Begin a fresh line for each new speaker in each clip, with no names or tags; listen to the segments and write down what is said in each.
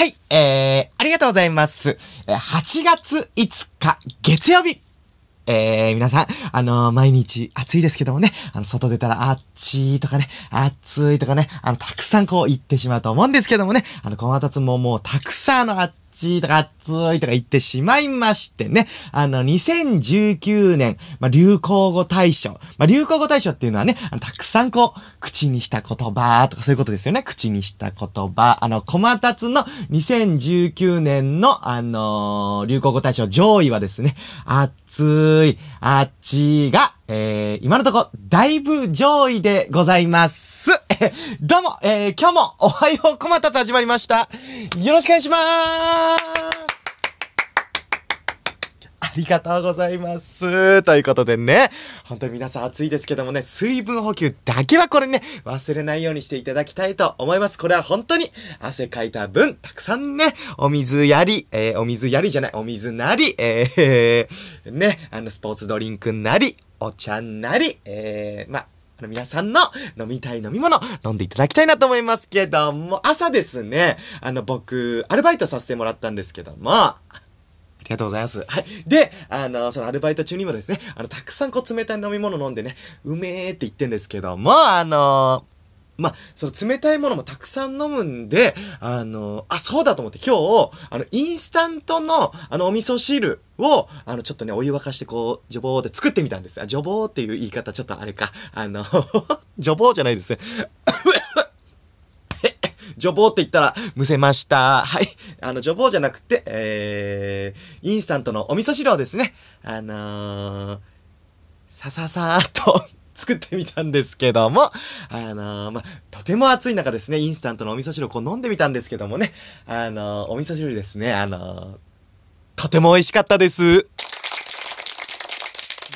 はい、えー、ありがとうございます。8月5日、月曜日。えー、皆さん、あのー、毎日暑いですけどもね、あの、外出たらあっちいとかね、暑いとかね、あの、たくさんこう言ってしまうと思うんですけどもね、あの、小松ももうたくさんのあっちいとか暑いとか言ってしまいましてね。あの、2019年、まあ、流行語大賞。まあ、流行語大賞っていうのはね、あのたくさんこう、口にした言葉とかそういうことですよね。口にした言葉。あの、コマタツの2019年の、あのー、流行語大賞上位はですね、暑い、あっちが、えー、今のとこ、だいぶ上位でございます。どうも、えー、今日もおはようこまたつ始まりました。よろしくお願いしまーすありがとうございます。ということでね、本当に皆さん暑いですけどもね、水分補給だけはこれね、忘れないようにしていただきたいと思います。これは本当に汗かいた分、たくさんね、お水やり、えー、お水やりじゃない、お水なり、えー、ね、あの、スポーツドリンクなり、お茶なり、えー、まあ、皆さんの飲みたい飲み物飲んでいただきたいなと思いますけども、朝ですね、あの僕、アルバイトさせてもらったんですけども、ありがとうございます。はい。で、あの、そのアルバイト中にもですね、あの、たくさんこう冷たい飲み物飲んでね、うめーって言ってんですけども、あのまあ、その冷たいものもたくさん飲むんで、あの、あ、そうだと思って今日、あの、インスタントの、あの、お味噌汁を、あの、ちょっとね、お湯沸かしてこう、ジョボーで作ってみたんです。あ、ジョボーっていう言い方ちょっとあれか。あの ジョボーじゃないですね。ジョボーって言ったら、むせました。はい。あの、ジョボーじゃなくて、えー、インスタントのお味噌汁をですね、あのー、さささーっと作ってみたんですけども、あのー、まとても暑い中ですね、インスタントのお味噌汁をこう飲んでみたんですけどもね、あのー、お味噌汁ですね、あのー、とても美味しかったです。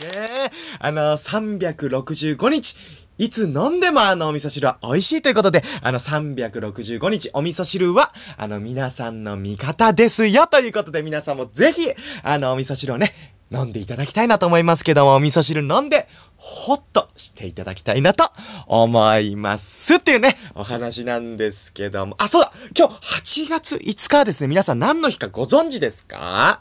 ねえあの365日、いつ飲んでもあのお味噌汁は美味しいということで、あの365日お味噌汁はあの皆さんの味方ですよということで皆さんもぜひあのお味噌汁をね、飲んでいただきたいなと思いますけども、お味噌汁飲んで、ほっとしていただきたいなと思いますっていうね、お話なんですけども。あ、そうだ今日8月5日はですね、皆さん何の日かご存知ですか？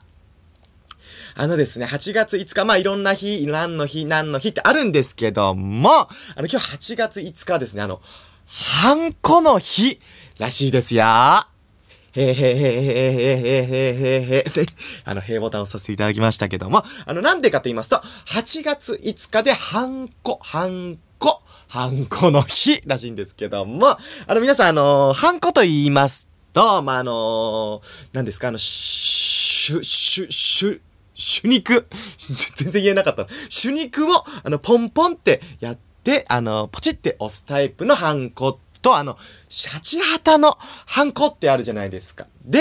あのですね、8月5日、まあいろんな日、何の日、何の日ってあるんですけども、あの今日8月5日ですね、あの、ハンコの日らしいですよ。へーへーへーへーへーへーへーへーへあの、へーボタンを押させていただきましたけども、あの、なんでかと言いますと、8月5日でハンコ、ハンコ、ハンコの日らしいんですけども、あの、皆さん、あの、ハンコと言いますと、まあ、あの、何ですか、あの、しゅ、しゅ、しゅ、手肉。全然言えなかった。手肉を、あの、ポンポンってやって、あの、ポチって押すタイプのハンコと、あの、シャチハタのハンコってあるじゃないですか。で、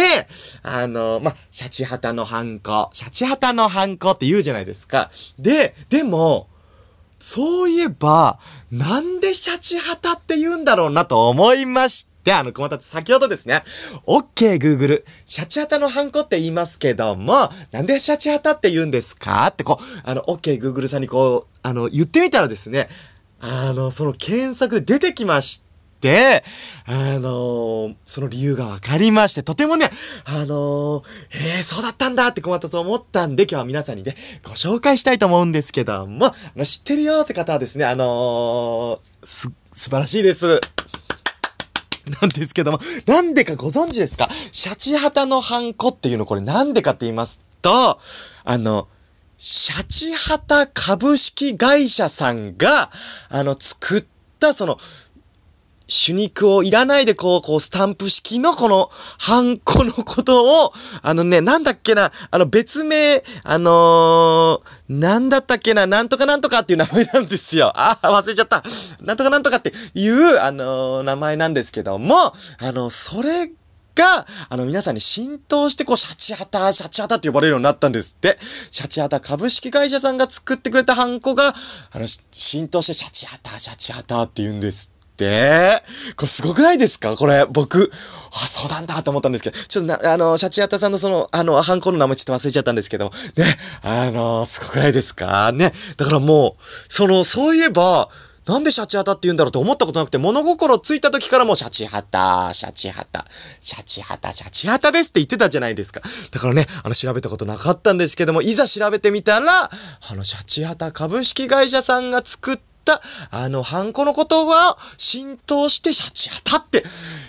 あの、ま、シャチハタのハンコ、シャチハタのハンコって言うじゃないですか。で、でも、そういえば、なんでシャチハタって言うんだろうなと思いまして、であの、熊田先ほどですね、OK Google、シャチハタのハンコって言いますけども、なんでシャチハタって言うんですか？ってこう、あの、OK Google さんにこう、あの、言ってみたらですね、あの、その検索で出てきまして、あのー、その理由が分かりまして、とてもね、あのー、えー、そうだったんだって困ったと思ったんで、今日は皆さんにね、ご紹介したいと思うんですけども、あの知ってるよって方はですね、あのー、す、素晴らしいです。なんですけども、なんでかご存知ですか？シャチハタのハンコっていうのこれなんでかって言いますと、あの、シャチハタ株式会社さんが、あの、作った、その、手肉をいらないでこう、こう、スタンプ式のこの、ハンコのことを、あのね、なんだっけな、あの別名、あのー、なんだったっけな、なんとかなんとかっていう名前なんですよ。あ、忘れちゃった。なんとかなんとかっていう、あのー、名前なんですけども、あの、それが、あの、皆さんに浸透して、こう、シャチハタ、シャチハタって呼ばれるようになったんですって。シャチハタ株式会社さんが作ってくれたハンコが、あの、浸透して、シャチハタ、シャチハタって言うんですってこれすごくないですか？これ、僕、あ、そうなんだと思ったんですけど、ちょっとな、あの、シャチアタさんのその、あの、ハンコの名前ちょっと忘れちゃったんですけど、ね、あの、すごくないですか？ね。だからもう、その、そういえば、なんでシャチハタって言うんだろうと思ったことなくて、物心ついた時からもシャチハタ、シャチハタ、シャチハタ、シャチハタですって言ってたじゃないですか。だからね、あの、調べたことなかったんですけども、いざ調べてみたら、あの、シャチハタ株式会社さんが作ったあのハンコのことが浸透してシャチハタって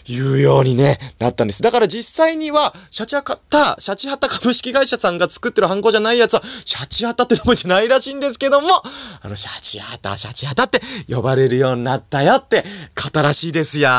言うようにね、なったんです。だから実際には、シャチハタ、シャチハタ株式会社さんが作ってるハンコじゃないやつは、シャチハタって名前じゃないらしいんですけども、あの、シャチハタ、シャチハタって呼ばれるようになったよって方らしいですよ。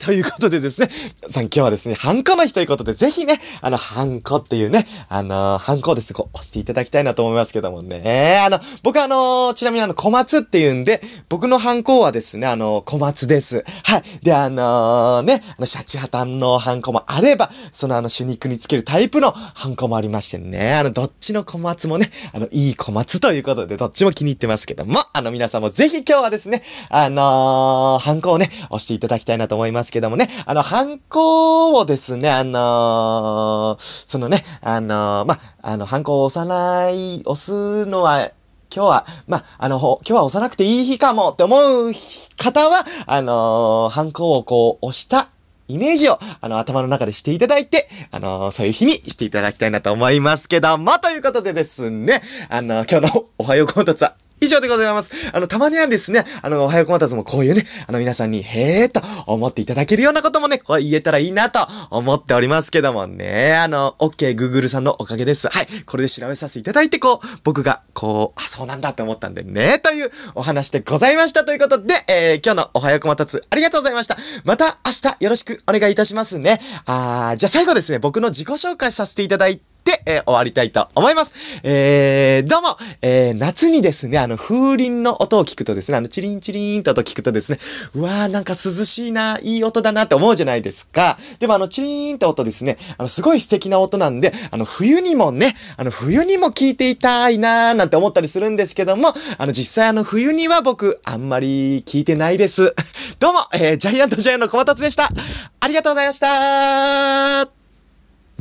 ということでですね、さん今日はですね、ハンコの日ということで、ぜひね、あの、ハンコっていうね、あのー、ハンコをですね、こう、押していただきたいなと思いますけどもね。あの、僕あのー、ちなみにあの、小松っていうんで、僕のハンコはですね、あのー、小松です。はい。で、あのね、あの、シャチハタンのハンコもあれば、そのあの、手肉につけるタイプのハンコもありましてね、あの、どっちの小松もね、あの、いい小松ということで、どっちも気に入ってますけども、あの、皆さんもぜひ今日はですね、あのハンコをね、押していただきたいなと思いますけどもね、あの、ハンコをですね、あのー、そのね、あのー、ま、あの、ハンコを押さない、押すのは、今日は、ま、あの、今日は押さなくていい日かもって思う方は、あのー、ハンコをこう押したイメージを、あの、頭の中でしていただいて、あの、そういう日にしていただきたいなと思いますけども、ということでですね、あの、今日のおはようコンテンツは以上でございます。あの、たまにはですね、あの、おはようこまたつもこういうね、あの、皆さんに、へーと思っていただけるようなこともね、こう言えたらいいなと思っておりますけどもね、あの、OK、Google さんのおかげです。はい、これで調べさせていただいて、こう、僕が、こう、あ、そうなんだって思ったんでね、というお話でございましたということで、えー、今日のおはようこまたつ、ありがとうございました。また明日よろしくお願いいたしますね。あー、じゃあ最後ですね、僕の自己紹介させていただいて、で、えー、終わりたいと思います。えー、どうも、えー、夏にですね、あの、風鈴の音を聞くとですね、あの、チリンチリンと音聞くとですね、うわー、なんか涼しいな、いい音だなって思うじゃないですか。でもあの、チリーンって音ですね、あの、すごい素敵な音なんで、あの、冬にもね、あの、冬にも聞いていたいなーなんて思ったりするんですけども、あの、実際あの、冬には僕、あんまり聞いてないです。どうも、えー、ジャイアントジャイアンの小松でした。ありがとうございました